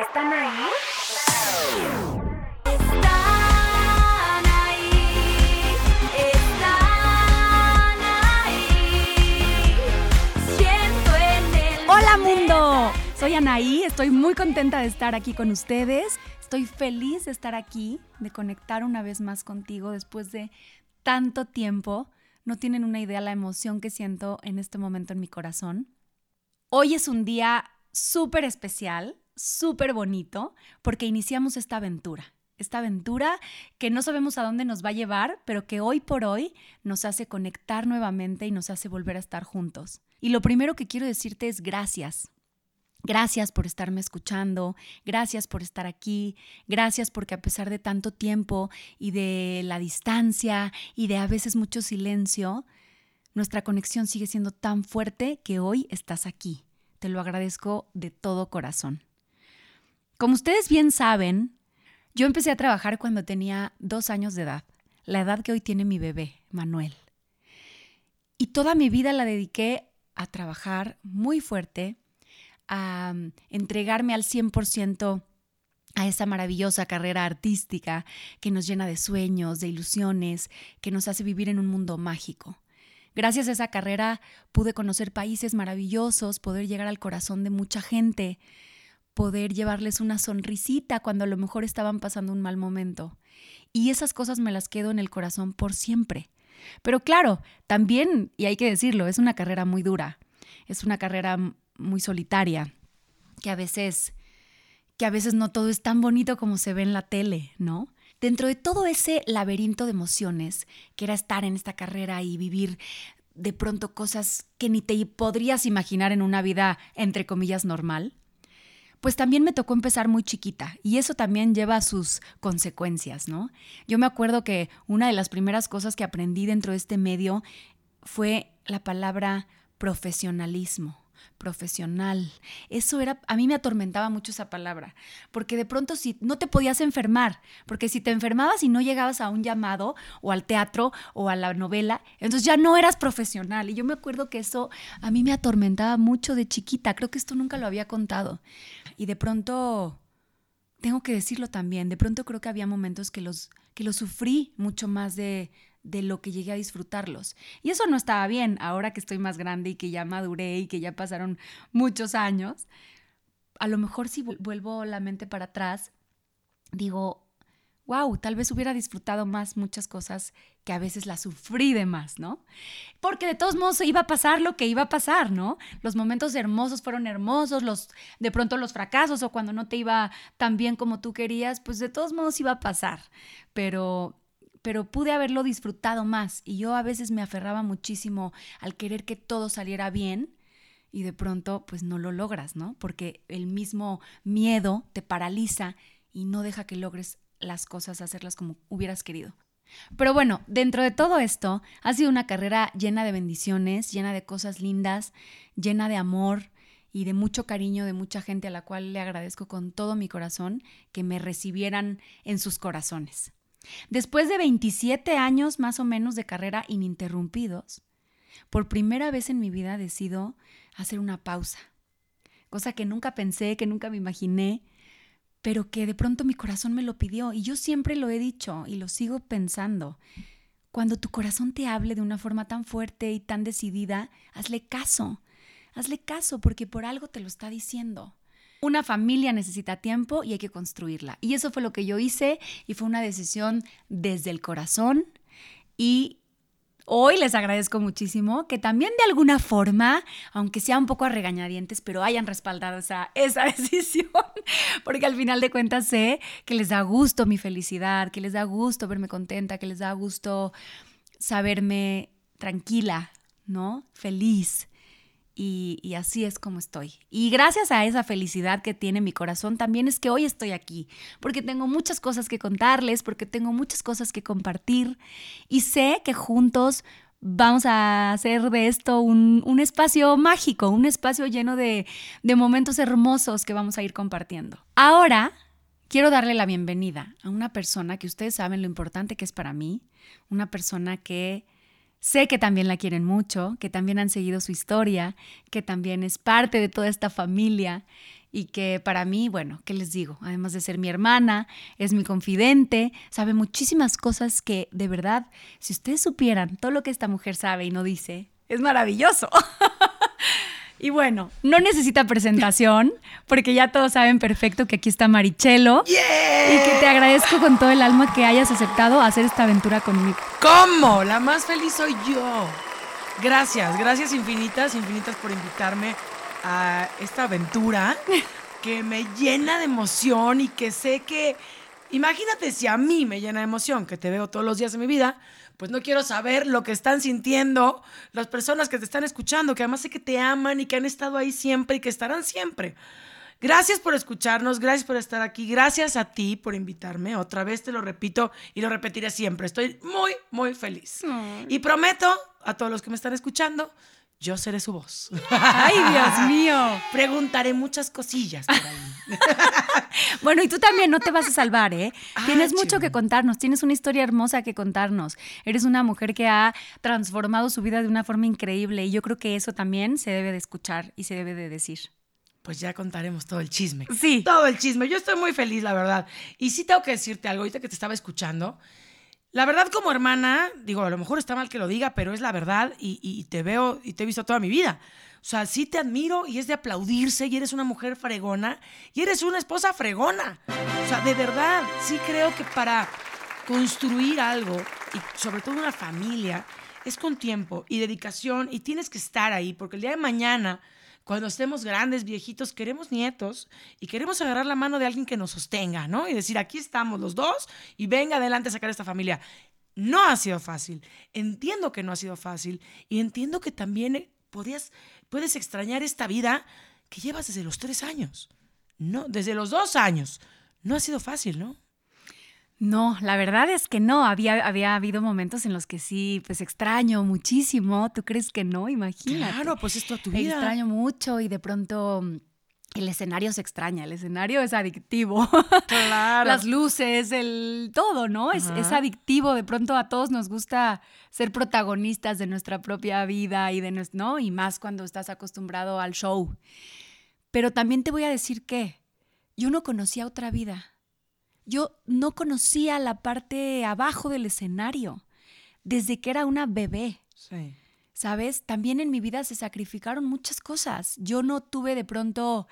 ¿Están ahí? Están ahí, están ahí. Siento en el ¡Hola mundo! Soy Anaí, estoy muy contenta de estar aquí con ustedes. Estoy feliz de estar aquí, de conectar una vez más contigo después de tanto tiempo. No tienen una idea la emoción que siento en este momento en mi corazón. Hoy es un día súper especial, súper bonito, porque iniciamos esta aventura. Esta aventura que no sabemos a dónde nos va a llevar, pero que hoy por hoy nos hace conectar nuevamente y nos hace volver a estar juntos. Y lo primero que quiero decirte es gracias. Gracias por estarme escuchando, gracias por estar aquí, gracias porque a pesar de tanto tiempo y de la distancia y de a veces mucho silencio, nuestra conexión sigue siendo tan fuerte que hoy estás aquí. Te lo agradezco de todo corazón. Como ustedes bien saben, yo empecé a trabajar cuando tenía dos años de edad, la edad que hoy tiene mi bebé, Manuel. Y toda mi vida la dediqué a trabajar muy fuerte, a mm, entregarme al 100% a esa maravillosa carrera artística que nos llena de sueños, de ilusiones, que nos hace vivir en un mundo mágico. Gracias a esa carrera pude conocer países maravillosos, poder llegar al corazón de mucha gente, poder llevarles una sonrisita cuando a lo mejor estaban pasando un mal momento. Y esas cosas me las quedo en el corazón por siempre. Pero claro, también, y hay que decirlo, es una carrera muy dura, es una carrera muy solitaria, que a veces que a veces no todo es tan bonito como se ve en la tele, ¿no? Dentro de todo ese laberinto de emociones, que era estar en esta carrera y vivir de pronto cosas que ni te podrías imaginar en una vida, entre comillas, normal, pues también me tocó empezar muy chiquita y eso también lleva sus consecuencias, ¿no? Yo me acuerdo que una de las primeras cosas que aprendí dentro de este medio fue la palabra profesionalismo profesional. Eso era, a mí me atormentaba mucho esa palabra, porque de pronto si no te podías enfermar, porque si te enfermabas y no llegabas a un llamado o al teatro o a la novela, entonces ya no eras profesional. Y yo me acuerdo que eso a mí me atormentaba mucho de chiquita, creo que esto nunca lo había contado. Y de pronto, tengo que decirlo también, de pronto creo que había momentos que los, que los sufrí mucho más de, de lo que llegué a disfrutarlos. Y eso no estaba bien, ahora que estoy más grande y que ya maduré y que ya pasaron muchos años. A lo mejor si vuelvo la mente para atrás, digo, wow, tal vez hubiera disfrutado más muchas cosas que a veces las sufrí de más, ¿no? Porque de todos modos iba a pasar lo que iba a pasar, ¿no? Los momentos hermosos fueron hermosos, los de pronto los fracasos o cuando no te iba tan bien como tú querías, pues de todos modos iba a pasar. Pero pero pude haberlo disfrutado más y yo a veces me aferraba muchísimo al querer que todo saliera bien y de pronto pues no lo logras, ¿no? Porque el mismo miedo te paraliza y no deja que logres las cosas, hacerlas como hubieras querido. Pero bueno, dentro de todo esto, ha sido una carrera llena de bendiciones, llena de cosas lindas, llena de amor y de mucho cariño de mucha gente a la cual le agradezco con todo mi corazón que me recibieran en sus corazones. Después de 27 años más o menos de carrera ininterrumpidos, por primera vez en mi vida decido hacer una pausa, cosa que nunca pensé, que nunca me imaginé, pero que de pronto mi corazón me lo pidió y yo siempre lo he dicho y lo sigo pensando. Cuando tu corazón te hable de una forma tan fuerte y tan decidida, hazle caso, hazle caso porque por algo te lo está diciendo. Una familia necesita tiempo y hay que construirla. Y eso fue lo que yo hice y fue una decisión desde el corazón. Y hoy les agradezco muchísimo que también de alguna forma, aunque sea un poco a regañadientes, pero hayan respaldado esa, esa decisión. Porque al final de cuentas sé que les da gusto mi felicidad, que les da gusto verme contenta, que les da gusto saberme tranquila, ¿no? Feliz. Y, así es como estoy. Y gracias a esa felicidad que tiene mi corazón, también es que hoy estoy aquí, porque tengo muchas cosas que contarles, porque tengo muchas cosas que compartir y sé que juntos vamos a hacer de esto un, un espacio mágico, un espacio lleno de, de momentos hermosos que vamos a ir compartiendo. Ahora quiero darle la bienvenida a una persona que ustedes saben lo importante que es para mí, una persona que Sé que también la quieren mucho, que también han seguido su historia, que también es parte de toda esta familia y que para mí, bueno, ¿qué les digo? Además de ser mi hermana, es mi confidente, sabe muchísimas cosas que de verdad, si ustedes supieran todo lo que esta mujer sabe y no dice, es maravilloso. Y bueno, no necesita presentación, porque ya todos saben perfecto que aquí está Marichelo. Y que te agradezco con todo el alma que hayas aceptado hacer esta aventura conmigo. ¿Cómo? La más feliz soy yo. Gracias, gracias infinitas, infinitas por invitarme a esta aventura que me llena de emoción y que sé que, imagínate si a mí me llena de emoción, que te veo todos los días de mi vida, pues no quiero saber lo que están sintiendo las personas que te están escuchando, que además sé que te aman y que han estado ahí siempre y que estarán siempre. Gracias por escucharnos, gracias por estar aquí, gracias a ti por invitarme. Otra vez te lo repito y lo repetiré siempre. Estoy muy, muy feliz. Y prometo a todos los que me están escuchando, yo seré su voz. ¡Ay, Dios mío! Preguntaré muchas cosillas por ahí. Bueno, y tú también no te vas a salvar, ¿eh? Ah, tienes mucho que contarnos, tienes una historia hermosa que contarnos. Eres una mujer que ha transformado su vida de una forma increíble y yo creo que eso también se debe de escuchar y se debe de decir. Pues ya contaremos todo el chisme. Sí. Todo el chisme. Yo estoy muy feliz, la verdad. Y sí tengo que decirte algo, ahorita que te estaba escuchando. La verdad, como hermana, digo, a lo mejor está mal que lo diga, pero es la verdad y, y te veo y te he visto toda mi vida. O sea, sí te admiro y es de aplaudirse y eres una mujer fregona y eres una esposa fregona. O sea, de verdad, sí creo que para construir algo y sobre todo una familia es con tiempo y dedicación y tienes que estar ahí porque el día de mañana cuando estemos grandes, viejitos, queremos nietos y queremos agarrar la mano de alguien que nos sostenga, ¿no? Y decir, aquí estamos los dos y venga adelante a sacar esta familia. No ha sido fácil. Entiendo que no ha sido fácil y entiendo que también podías, puedes extrañar esta vida que llevas desde los tres años. No, desde los dos años. No ha sido fácil, ¿no? No, la verdad es que no. Había, había habido momentos en los que sí, pues extraño muchísimo. ¿Tú crees que no? Imagínate. Claro, pues es toda tu vida. Extraño mucho y de pronto el escenario se extraña. El escenario es adictivo. Claro. Las luces, el todo, ¿no? Es, es adictivo. De pronto a todos nos gusta ser protagonistas de nuestra propia vida y de nues- ¿no? Y más cuando estás acostumbrado al show. Pero también te voy a decir que yo no conocía otra vida. Yo no conocía la parte abajo del escenario desde que era una bebé. Sí. ¿Sabes? También en mi vida se sacrificaron muchas cosas. Yo no tuve de pronto,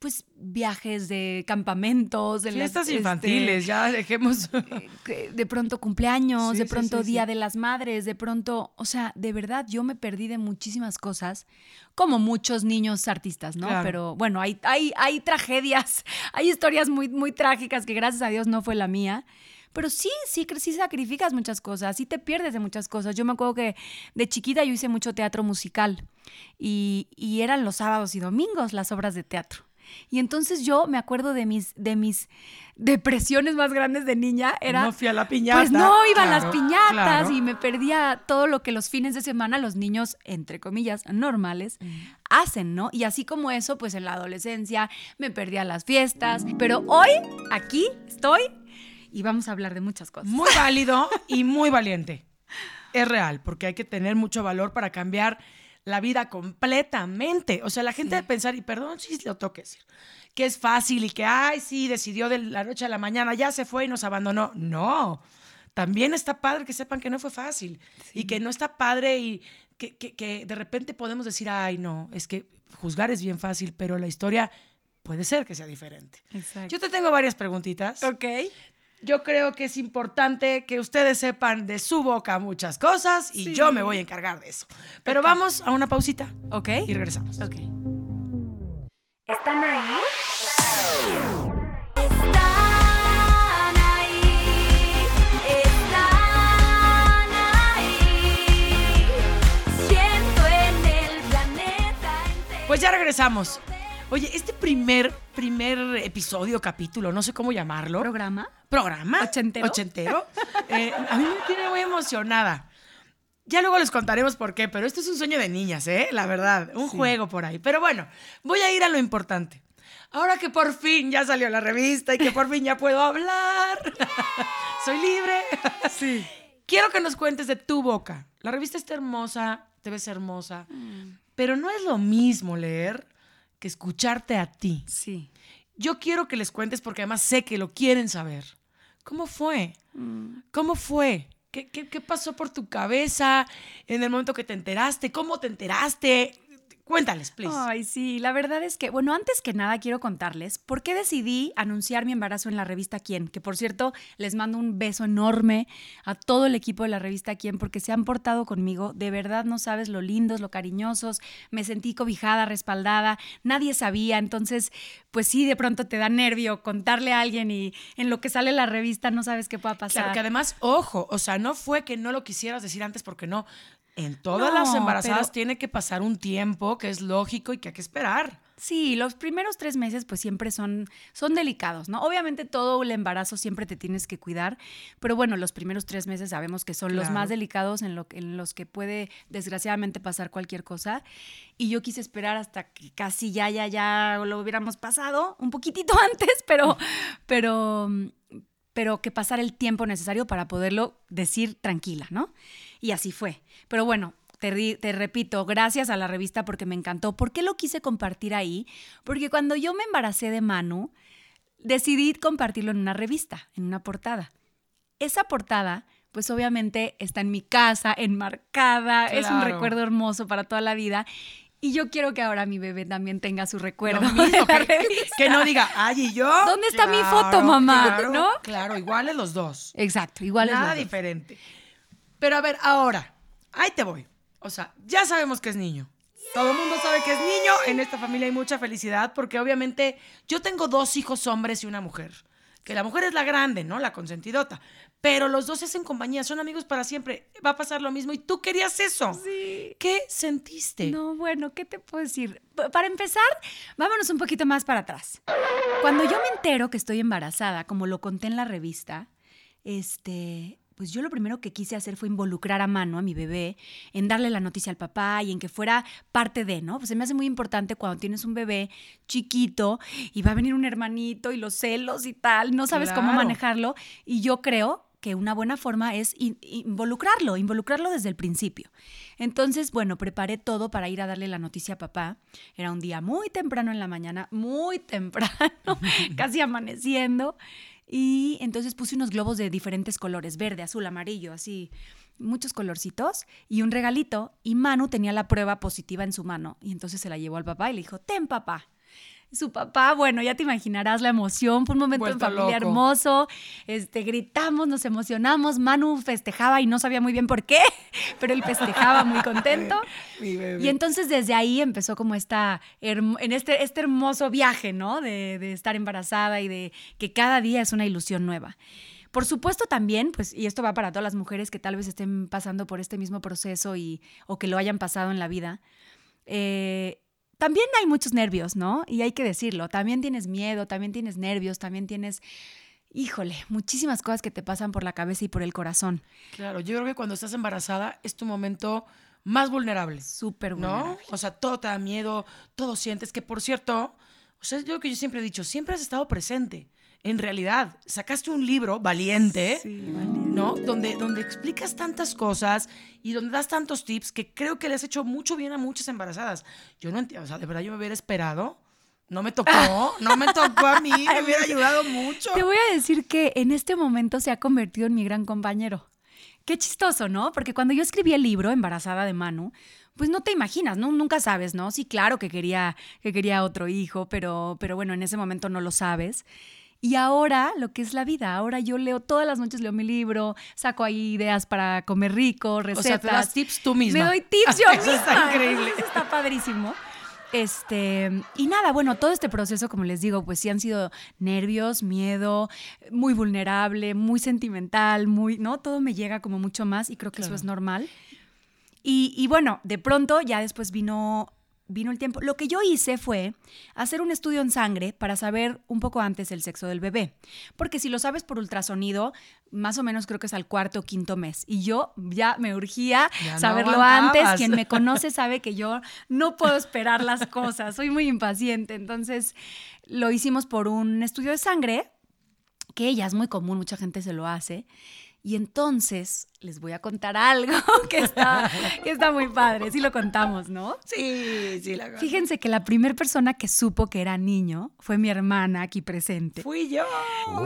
pues, viajes de campamentos, de las, Fiestas este, infantiles, ya dejemos. que de pronto cumpleaños, Sí, de pronto sí, sí. Día de las Madres, de pronto, o sea, de verdad yo me perdí de muchísimas cosas, como muchos niños artistas, ¿no? Claro. Pero bueno, hay, hay, hay tragedias, hay historias muy, muy trágicas que gracias a Dios no fue la mía. Pero sí, sí, sí sacrificas muchas cosas, sí te pierdes de muchas cosas. Yo me acuerdo que de chiquita yo hice mucho teatro musical y, y eran los sábados y domingos las obras de teatro. Y entonces yo me acuerdo de mis, de mis depresiones más grandes de niña. Era, no fui a la piñata. pues no, iban Claro, las piñatas claro. y me perdía todo lo que los fines de semana los niños, entre comillas, normales, Mm. hacen, ¿no? Y así como eso, pues en la adolescencia me perdía las fiestas. Pero hoy, aquí estoy y vamos a hablar de muchas cosas. Muy válido y muy valiente. Es real, porque hay que tener mucho valor para cambiar la vida completamente. O sea, la gente de pensar, y perdón si lo tengo que decir, que es fácil y que, ay, sí, decidió de la noche a la mañana, ya se fue y nos abandonó. No. También está padre que sepan que no fue fácil y que no está padre y que, que- que de repente podemos decir, ay, no, es que juzgar es bien fácil, pero la historia puede ser que sea diferente. Exacto. Yo te tengo varias preguntitas. Ok. Yo creo que es importante que ustedes sepan de su boca muchas cosas y Sí. yo me voy a encargar de eso. Pero vamos a una pausita Ok. y regresamos. Ok. ¿Están ahí? Están ahí, están ahí. Siento en el planeta entero. Pues ya regresamos. Oye, este primer, primer episodio, capítulo, no sé cómo llamarlo. ¿Programa? programa. ¿Ochentero? Ochentero. eh, a mí me tiene muy emocionada. Ya luego les contaremos por qué, pero esto es un sueño de niñas, ¿eh? La verdad, un juego por ahí. Pero bueno, voy a ir a lo importante. Ahora que por fin ya salió la revista y que por fin ya puedo hablar, soy libre. Sí. Quiero que nos cuentes de tu boca La revista está hermosa, te ves hermosa, Mm. pero no es lo mismo leer que escucharte a ti. Sí. Yo quiero que les cuentes porque además sé que lo quieren saber. ¿Cómo fue? Mm. ¿Cómo fue? ¿Qué, qué, qué pasó por tu cabeza en el momento que te enteraste? ¿Cómo te enteraste? Cuéntales, please. Ay, sí, la verdad es que, bueno, antes que nada quiero contarles por qué decidí anunciar mi embarazo en la revista Quién, que por cierto les mando un beso enorme a todo el equipo de la revista Quién porque se han portado conmigo, de verdad no sabes lo lindos, lo cariñosos, me sentí cobijada, respaldada, nadie sabía, entonces, pues sí, de pronto te da nervio contarle a alguien y en lo que sale la revista no sabes qué pueda pasar. Claro, que además, ojo, o sea, no fue que no lo quisieras decir antes porque no. En todas No, las embarazadas pero- tiene que pasar un tiempo que es lógico y que hay que esperar. Sí, los primeros tres meses pues siempre son, son delicados, ¿no? Obviamente todo el embarazo siempre te tienes que cuidar, pero bueno, los primeros tres meses sabemos que son los más delicados en, lo, en los que puede desgraciadamente pasar cualquier cosa. Y yo quise esperar hasta que casi ya, ya, ya lo hubiéramos pasado, un poquitito antes, pero, pero, pero que pasara el tiempo necesario para poderlo decir tranquila, ¿no? Y así fue. Pero bueno, te, te repito, gracias a la revista porque me encantó. ¿Por qué lo quise compartir ahí? Porque cuando yo me embaracé de Manu, decidí compartirlo en una revista, en una portada. Esa portada, pues obviamente está en mi casa, enmarcada, es un recuerdo hermoso para toda la vida. Y yo quiero que ahora mi bebé también tenga su recuerdo. Lo mismo, de la que, no diga, ay, ¿y yo? ¿Dónde está mi foto, mamá? Claro, ¿No? Claro, iguales los dos. Exacto, igual es Nada los dos. diferente. Pero a ver, ahora, ahí te voy. O sea, ya sabemos que es niño. Todo el mundo sabe que es niño. En esta familia hay mucha felicidad porque obviamente yo tengo dos hijos hombres y una mujer. Que la mujer es la grande, ¿no? La consentidota. Pero los dos se hacen compañía, son amigos para siempre. Va a pasar lo mismo y tú querías eso. Sí. ¿Qué sentiste? No, bueno, ¿qué te puedo decir? Pa- Para empezar, vámonos un poquito más para atrás. Cuando yo me entero que estoy embarazada, como lo conté en la revista, este, pues yo lo primero que quise hacer fue involucrar a mano a mi bebé, en darle la noticia al papá y en que fuera parte de, ¿no? Pues se me hace muy importante cuando tienes un bebé chiquito y va a venir un hermanito y los celos y tal, no sabes cómo manejarlo. Y yo creo que una buena forma es in- involucrarlo, involucrarlo desde el principio. Entonces, bueno, preparé todo para ir a darle la noticia a papá. Era un día muy temprano en la mañana, muy temprano, casi amaneciendo. Y entonces puse unos globos de diferentes colores, verde, azul, amarillo, así, muchos colorcitos, y un regalito. Y Manu tenía la prueba positiva en su mano. Y entonces se la llevó al papá y le dijo, ten papá. Su papá, bueno, ya te imaginarás la emoción, fue un momento Vuelto en familia loco. hermoso, este, gritamos, nos emocionamos, Manu festejaba y no sabía muy bien por qué, pero él festejaba muy contento. Mi bebé. Y entonces desde ahí empezó como esta, en este, este hermoso viaje, ¿no? De, de estar embarazada y de que cada día es una ilusión nueva. Por supuesto también, pues, y esto va para todas las mujeres que tal vez estén pasando por este mismo proceso y, o que lo hayan pasado en la vida, eh, también hay muchos nervios, ¿no? Y hay que decirlo, también tienes miedo, también tienes nervios, también tienes, híjole, muchísimas cosas que te pasan por la cabeza y por el corazón. Claro, yo creo que cuando estás embarazada es tu momento más vulnerable. Súper ¿no? vulnerable. O sea, todo te da miedo, todo sientes que, por cierto, o sea, yo que yo siempre he dicho, siempre has estado presente. En realidad, sacaste un libro valiente, ¿no? Donde, donde explicas tantas cosas y donde das tantos tips que creo que le has hecho mucho bien a muchas embarazadas. Yo no entiendo, o sea, de verdad yo me hubiera esperado. No me tocó, no me tocó a mí, me hubiera ayudado mucho. Te voy a decir que en este momento se ha convertido en mi gran compañero. Qué chistoso, ¿no? Porque cuando yo escribí el libro, Embarazada de Manu, pues no te imaginas, ¿no? Nunca sabes, ¿no? Sí, claro que quería, que quería otro hijo, pero, pero bueno, en ese momento no lo sabes. Y ahora, lo que es la vida, ahora yo leo todas las noches, leo mi libro, saco ahí ideas para comer rico, o recetas. sea, te das tips tú misma. Me doy tips yo Eso está misma, increíble. entonces Está padrísimo. Este, y nada, bueno, todo este proceso, como les digo, pues sí han sido nervios, miedo, muy vulnerable, muy sentimental, muy, ¿no? Todo me llega como mucho más y creo que eso es normal. Y, y bueno, de pronto ya después vino, vino el tiempo. Lo que yo hice fue hacer un estudio en sangre para saber un poco antes el sexo del bebé. Porque si lo sabes por ultrasonido, más o menos creo que es al cuarto o quinto mes. Y yo ya me urgía Ya saberlo antes. Quien me conoce sabe que yo no puedo esperar las cosas. Soy muy impaciente. Entonces lo hicimos por un estudio de sangre, que ya es muy común, mucha gente se lo hace. Y entonces les voy a contar algo que está, que está muy padre. Sí lo contamos, ¿no? Sí, sí, la Fíjense que la primera persona que supo que era niño fue mi hermana aquí presente. Fui yo.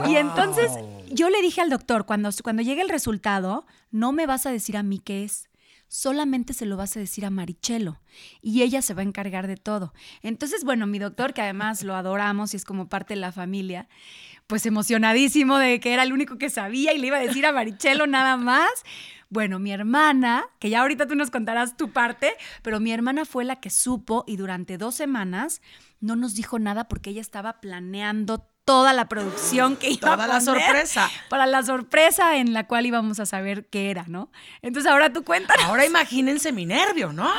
Y entonces yo le dije al doctor, cuando, cuando llegue el resultado, no me vas a decir a mí qué es. Solamente se lo vas a decir a Marichelo y ella se va a encargar de todo. Entonces, bueno, mi doctor, que además lo adoramos y es como parte de la familia, pues emocionadísimo de que era el único que sabía y le iba a decir a Marichelo nada más. Bueno, mi hermana, que ya ahorita tú nos contarás tu parte, pero mi hermana fue la que supo y durante dos semanas no nos dijo nada porque ella estaba planeando toda la producción que iba Toda a la sorpresa. Para la sorpresa en la cual íbamos a saber qué era, ¿no? Entonces ahora tú cuéntanos. Ahora imagínense mi nervio, ¿no?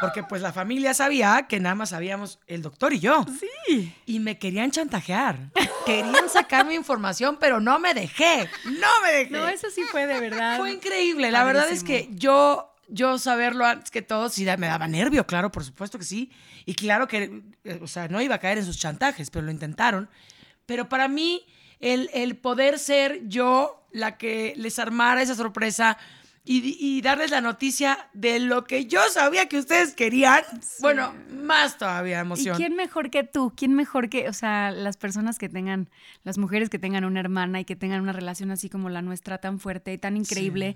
Porque pues la familia sabía que nada más sabíamos el doctor y yo. Sí. Y me querían chantajear. Querían sacarme información, pero no me dejé. No me dejé. No, eso sí fue de verdad. Fue increíble. La verdad es que yo, yo saberlo antes que todo, sí me daba nervio, claro, por supuesto que sí. Y claro que, eh, o sea, no iba a caer en sus chantajes, pero lo intentaron. Pero para mí, el, el poder ser yo la que les armara esa sorpresa y, y darles la noticia de lo que yo sabía que ustedes querían, bueno, más todavía ¿Y emoción. quién mejor que tú? ¿Quién mejor que, o sea, las personas que tengan, las mujeres que tengan una hermana y que tengan una relación así como la nuestra tan fuerte y tan increíble?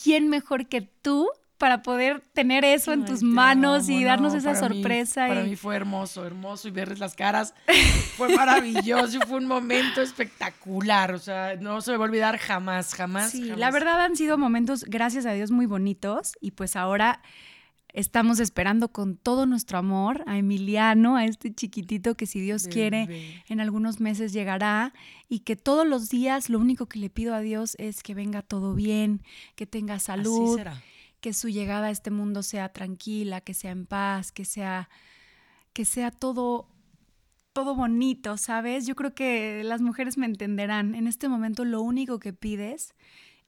¿Quién mejor que tú para poder tener eso en Ay, tus manos y darnos no, esa para mí- sorpresa? para mí fue hermoso, hermoso y verles las caras fue maravilloso fue un momento espectacular. O sea, no se me va a olvidar jamás, jamás. Sí, jamás. la verdad han sido momentos, gracias a Dios, muy bonitos y pues ahora estamos esperando con todo nuestro amor a Emiliano, a este chiquitito que si Dios quiere en algunos meses llegará y que todos los días lo único que le pido a Dios es que venga todo bien, que tenga Así salud, será. Que su llegada a este mundo sea tranquila, que sea en paz, que sea que sea todo todo bonito, ¿sabes? Yo creo que las mujeres me entenderán. En este momento lo único que pides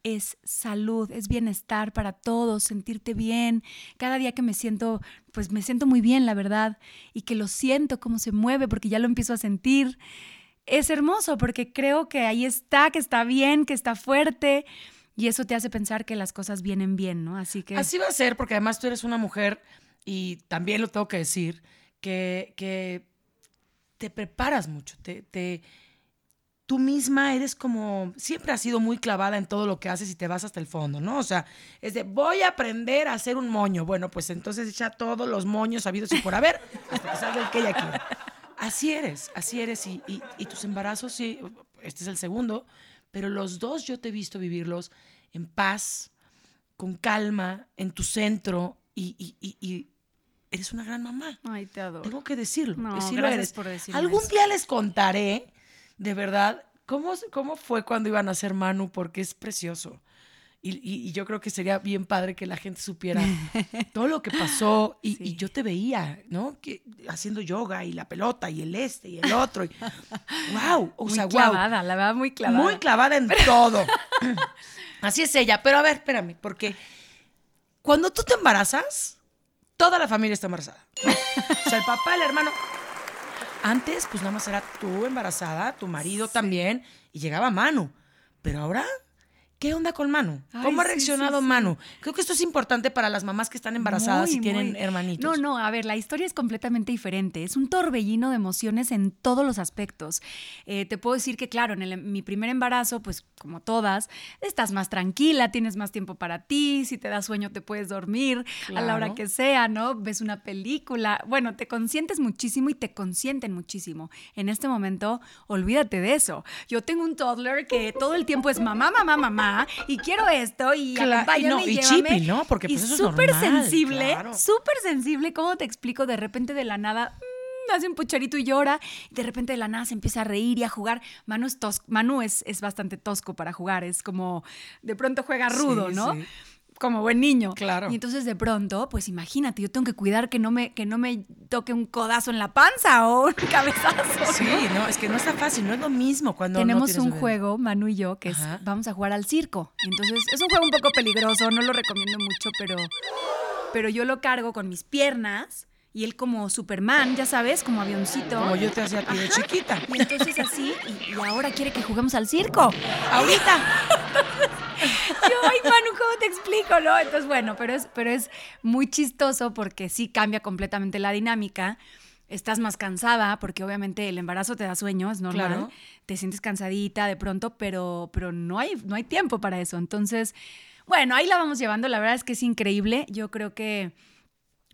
es salud, es bienestar para todos, sentirte bien. Cada día que me siento, pues me siento muy bien, la verdad, y que lo siento cómo se mueve porque ya lo empiezo a sentir. Es hermoso porque creo que ahí está, que está bien, que está fuerte y eso te hace pensar que las cosas vienen bien, ¿no? Así que Así va a ser, porque además tú eres una mujer, y también lo tengo que decir, que, que te preparas mucho, te, tú misma eres como, siempre has sido muy clavada en todo lo que haces y te vas hasta el fondo, ¿no? O sea, es de, voy a aprender a hacer un moño. Bueno, pues entonces echa todos los moños habidos y por haber, hasta que salga el que ella quiera. Así eres, así eres, y, y- y tus embarazos, sí, este es el segundo, pero los dos yo te he visto vivirlos en paz, con calma, en tu centro y, y- y- y eres una gran mamá. Ay, te adoro. Tengo que decirlo. No, que sí lo gracias eres. por decirme Algún eso. día les contaré, de verdad, cómo, cómo fue cuando iban a ser Manu, porque es precioso. Y, y- y yo creo que sería bien padre que la gente supiera todo lo que pasó. Y, Sí. y yo te veía, ¿no? Que, haciendo yoga y la pelota y el este y el otro. Wow, o muy sea, wow. clavada, la verdad, muy clavada. Muy clavada en todo. Así es ella. Pero a ver, espérame, porque cuando tú te embarazas, toda la familia está embarazada. O sea, el papá, el hermano. Antes, pues nada más era tú embarazada, tu marido también, y llegaba Manu. Pero ahora, ¿qué onda con Manu? Ay, ¿Cómo ha sí, reaccionado sí, sí. Manu? Creo que esto es importante para las mamás que están embarazadas y Muy, tienen muy. hermanitos. No, no, a ver, la historia es completamente diferente. Es un torbellino de emociones en todos los aspectos. Eh, te puedo decir que, claro, en el- mi primer embarazo, pues como todas, estás más tranquila, tienes más tiempo para ti, si te da sueño te puedes dormir a la hora Claro. que sea, ¿no? Ves una película. Bueno, te consientes muchísimo y te consienten muchísimo. En este momento, olvídate de eso. Yo tengo un toddler que todo el tiempo es mamá, mamá, mamá, y quiero esto, y Cla- y no, y y chippy, ¿no? Porque, y pues, eso es súper normal, sensible, claro. súper sensible. ¿Cómo te explico? De repente de la nada mm, hace un pucherito y llora. Y de repente de la nada se empieza a reír y a jugar. Manu es, tos- Manu es, es bastante tosco para jugar. Es como de pronto juega rudo, Sí, ¿no? sí. Como buen niño. Claro. Y entonces de pronto, pues imagínate, yo tengo que cuidar que no me, que no me toque un codazo en la panza o un cabezazo. Sí, ¿no? no, es que no está fácil, no es lo mismo cuando Tenemos un bebé. juego, Manu y yo, que es Ajá. vamos a jugar al circo. Entonces, es un juego un poco peligroso, no lo recomiendo mucho, pero, pero yo lo cargo con mis piernas y él como Superman, ya sabes, como avioncito. Como yo te hacía a ti de chiquita. Y entonces así, y, y ahora quiere que juguemos al circo. Ahorita. Yo, ay, Manu, ¿cómo te explico? No, entonces, bueno, pero es, pero es muy chistoso porque sí cambia completamente la dinámica. Estás más cansada porque obviamente el embarazo te da sueño, es normal. Claro. Te sientes cansadita de pronto, pero, pero no, hay, no hay tiempo para eso. Entonces, bueno, ahí la vamos llevando. La verdad es que es increíble. Yo creo que,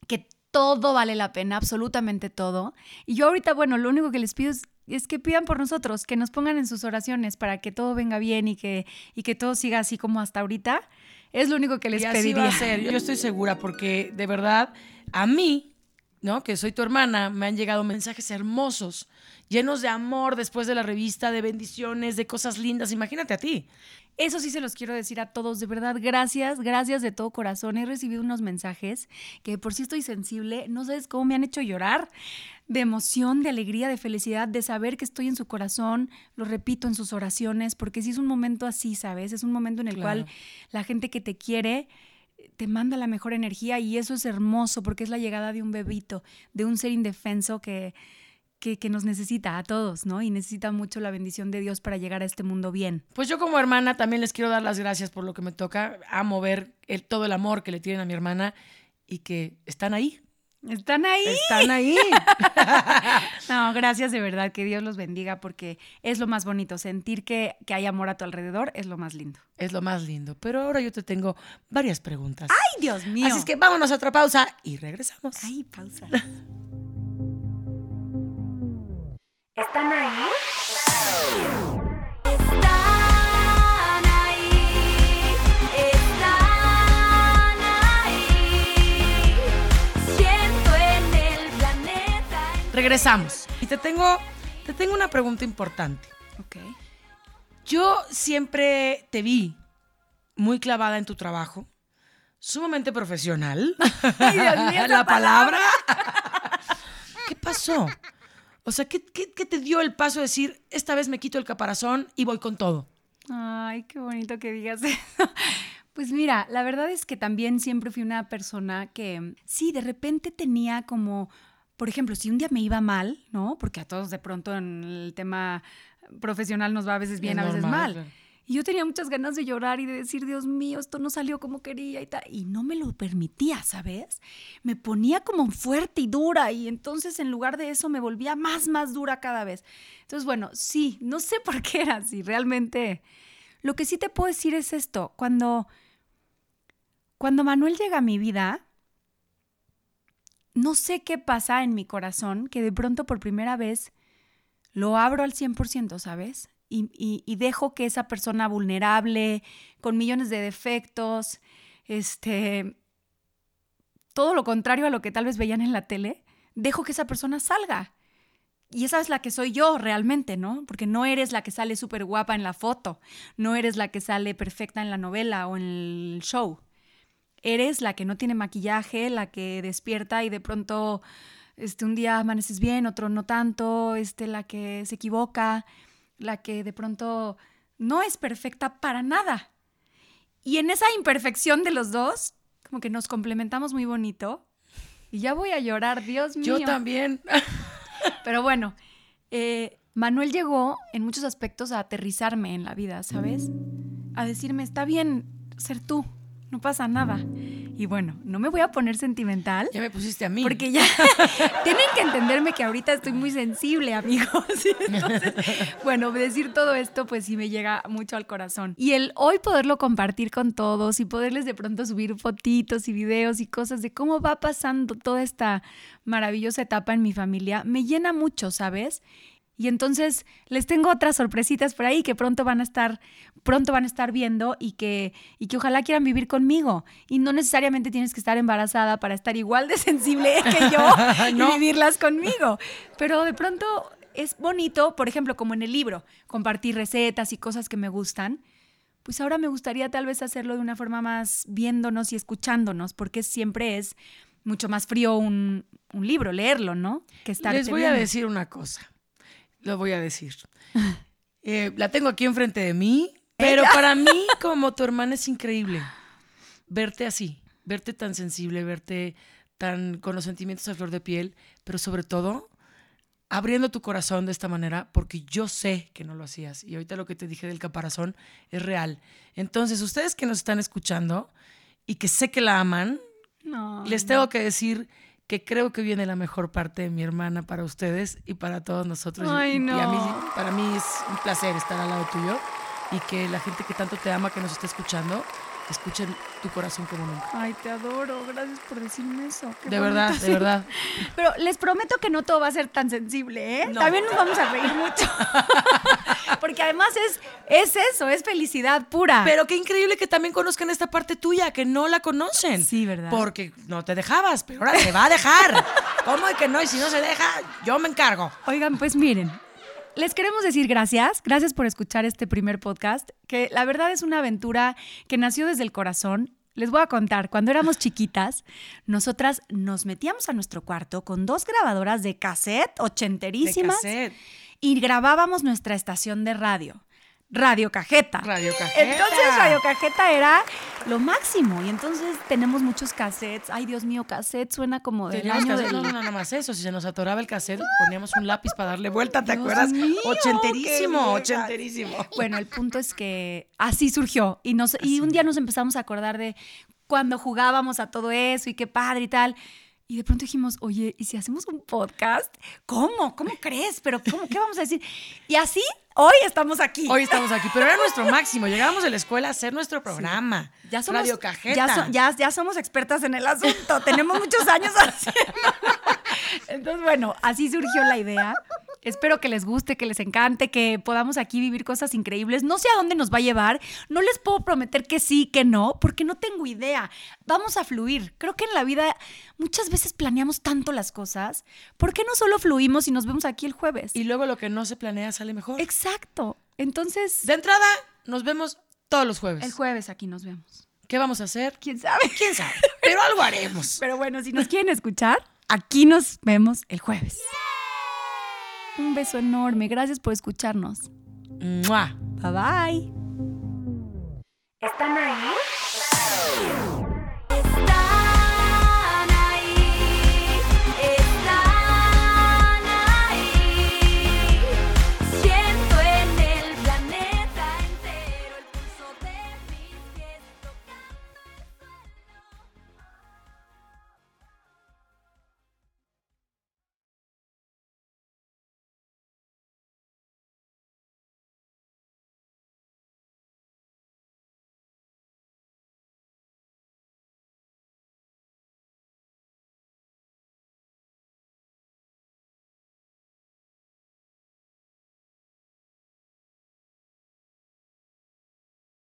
que todo vale la pena, absolutamente todo. Y yo ahorita, bueno, lo único que les pido es, es que pidan por nosotros, que nos pongan en sus oraciones para que todo venga bien y que, y que todo siga así como hasta ahorita. Es lo único que les y así pediría. va a ser, yo estoy segura, porque de verdad, a mí, ¿no? Que soy tu hermana, me han llegado mensajes hermosos, llenos de amor después de la revista, de bendiciones, de cosas lindas. Imagínate a ti. Eso sí se los quiero decir a todos, de verdad, gracias, gracias de todo corazón. He recibido unos mensajes que por si estoy sensible, no sabes cómo me han hecho llorar de emoción, de alegría, de felicidad, de saber que estoy en su corazón, lo repito en sus oraciones, porque sí es un momento así, ¿sabes? Es un momento en el Claro. cual la gente que te quiere te manda la mejor energía y eso es hermoso porque es la llegada de un bebito, de un ser indefenso que, que, que nos necesita a todos, ¿no? Y necesita mucho la bendición de Dios para llegar a este mundo bien. Pues yo como hermana también les quiero dar las gracias por lo que me toca. Amo ver el- todo el amor que le tienen a mi hermana y que están ahí. ¿Están ahí? Están ahí. No, gracias de verdad, que Dios los bendiga porque es lo más bonito, sentir que, que hay amor a tu alrededor es lo más lindo. es lo más lindo. Pero ahora yo te tengo varias preguntas. ¡Ay, Dios mío! Así es que vámonos a otra pausa y regresamos. ¡Ay, pausa! el planeta. Regresamos. Y te tengo, te tengo una pregunta importante. Ok. Yo siempre te vi muy clavada en tu trabajo, sumamente profesional. Ay, Dios mío, la palabra. ¿Qué pasó? O sea, ¿qué, qué, qué te dio el paso de decir, esta vez me quito el caparazón y voy con todo? Ay, qué bonito que digas eso. Pues mira, la verdad es que también siempre fui una persona que sí, de repente tenía como, por ejemplo, si un día me iba mal, ¿no? Porque a todos de pronto en el tema profesional nos va a veces bien, Es a veces normal, mal. claro. Y yo tenía muchas ganas de llorar y de decir, Dios mío, esto no salió como quería y tal. Y no me lo permitía, ¿sabes? Me ponía como fuerte y dura y entonces en lugar de eso me volvía más, más dura cada vez. Entonces, bueno, sí, no sé por qué era así, realmente. Lo que sí te puedo decir es esto, cuando, cuando Manuel llega a mi vida, no sé qué pasa en mi corazón, que de pronto por primera vez lo abro al 100%, ¿sabes? Y, y- dejo que esa persona vulnerable, con millones de defectos, este, todo lo contrario a lo que tal vez veían en la tele, dejo que esa persona salga. Y esa es la que soy yo realmente, ¿no? Porque no eres la que sale súper guapa en la foto, no eres la que sale perfecta en la novela o en el show. Eres la que no tiene maquillaje, la que despierta y de pronto este, un día amaneces bien, otro no tanto, este, la que se equivoca, la que de pronto no es perfecta para nada. Y en esa imperfección de los dos, como que nos complementamos muy bonito. Y ya voy a llorar, Dios mío. Yo también. Pero bueno, eh, Manuel llegó en muchos aspectos a aterrizarme en la vida, ¿sabes? A decirme, está bien ser tú, no pasa nada. Y bueno, no me voy a poner sentimental. Ya me pusiste a mí. Porque ya tienen que entenderme que ahorita estoy muy sensible, amigos. Entonces, bueno, decir todo esto, pues sí me llega mucho al corazón. Y el hoy poderlo compartir con todos y poderles de pronto subir fotitos y videos y cosas de cómo va pasando toda esta maravillosa etapa en mi familia, me llena mucho, ¿sabes? Y entonces les tengo otras sorpresitas por ahí que pronto van a estar, pronto van a estar viendo y que, y que ojalá quieran vivir conmigo. Y no necesariamente tienes que estar embarazada para estar igual de sensible que yo No. y vivirlas conmigo. Pero de pronto es bonito, por ejemplo, como en el libro, compartir recetas y cosas que me gustan. Pues ahora me gustaría tal vez hacerlo de una forma más viéndonos y escuchándonos, porque siempre es mucho más frío un, un libro, leerlo, ¿no? Que estar Les voy a decir una cosa. Lo voy a decir. Eh, la tengo aquí enfrente de mí, pero para mí, como tu hermana, es increíble verte así, verte tan sensible, verte tan con los sentimientos a flor de piel, pero sobre todo abriendo tu corazón de esta manera porque yo sé que no lo hacías. Y ahorita lo que te dije del caparazón es real. Entonces, ustedes que nos están escuchando y que sé que la aman, No. les tengo que decir que creo que viene la mejor parte de mi hermana para ustedes y para todos nosotros. Ay, y, a mí, no. para mí es un placer estar al lado tuyo y que la gente que tanto te ama, que nos está escuchando, escuchen tu corazón como nunca. Ay, te adoro. Gracias por decirme eso. Qué De bonito, verdad, de verdad. Pero les prometo que no todo va a ser tan sensible, ¿eh? No. También nos vamos a reír mucho. Porque además es, es eso, es felicidad pura. Pero qué increíble que también conozcan esta parte tuya, que no la conocen. Sí, ¿verdad? Porque no te dejabas, pero ahora se va a dejar. ¿Cómo de que no? Y si no se deja, yo me encargo. Oigan, pues miren, les queremos decir gracias, gracias por escuchar este primer podcast, que la verdad es una aventura que nació desde el corazón. Les voy a contar, cuando éramos chiquitas, nosotras nos metíamos a nuestro cuarto con dos grabadoras de cassette De ochenterísimas cassette. Y grabábamos nuestra estación de radio, Radio Cajeta. Radio Cajeta. Entonces Radio Cajeta era lo máximo y entonces tenemos muchos cassettes. Ay, Dios mío, cassette suena como del Teníamos año del... no, nada más eso. Si se nos atoraba el cassette, poníamos un lápiz para darle vuelta, ¿te Dios acuerdas? mío, ochenterísimo, ochenterísimo. Bueno, el punto es que así surgió y, nos, y un día nos empezamos a acordar de cuando jugábamos a todo eso y qué padre y tal. Y de pronto dijimos, oye, ¿y si hacemos un podcast? ¿Cómo? ¿Cómo crees? ¿Pero cómo? ¿Qué vamos a decir? Y así, hoy estamos aquí. Hoy estamos aquí, pero era nuestro máximo. Llegábamos de la escuela a hacer nuestro programa. ya somos, Radio Cajeta. Ya, so- ya, ya somos expertas en el asunto. Tenemos muchos años haciendo. Entonces, bueno, así surgió la idea. Espero que les guste, que les encante, que podamos aquí vivir cosas increíbles. No sé a dónde nos va a llevar. No les puedo prometer que sí, que no, porque no tengo idea. Vamos a fluir. Creo que en la vida muchas veces planeamos tanto las cosas. ¿Por qué no solo fluimos y nos vemos aquí el jueves? Y luego lo que no se planea sale mejor. Exacto. Entonces, De entrada, nos vemos todos los jueves. el jueves aquí nos vemos. ¿Qué vamos a hacer? ¿Quién sabe? ¿Quién sabe? Pero algo haremos. Pero bueno, si nos quieren escuchar, Aquí nos vemos el jueves. Un beso enorme. Gracias por escucharnos. ¡Mua! Bye bye. ¿Están ahí?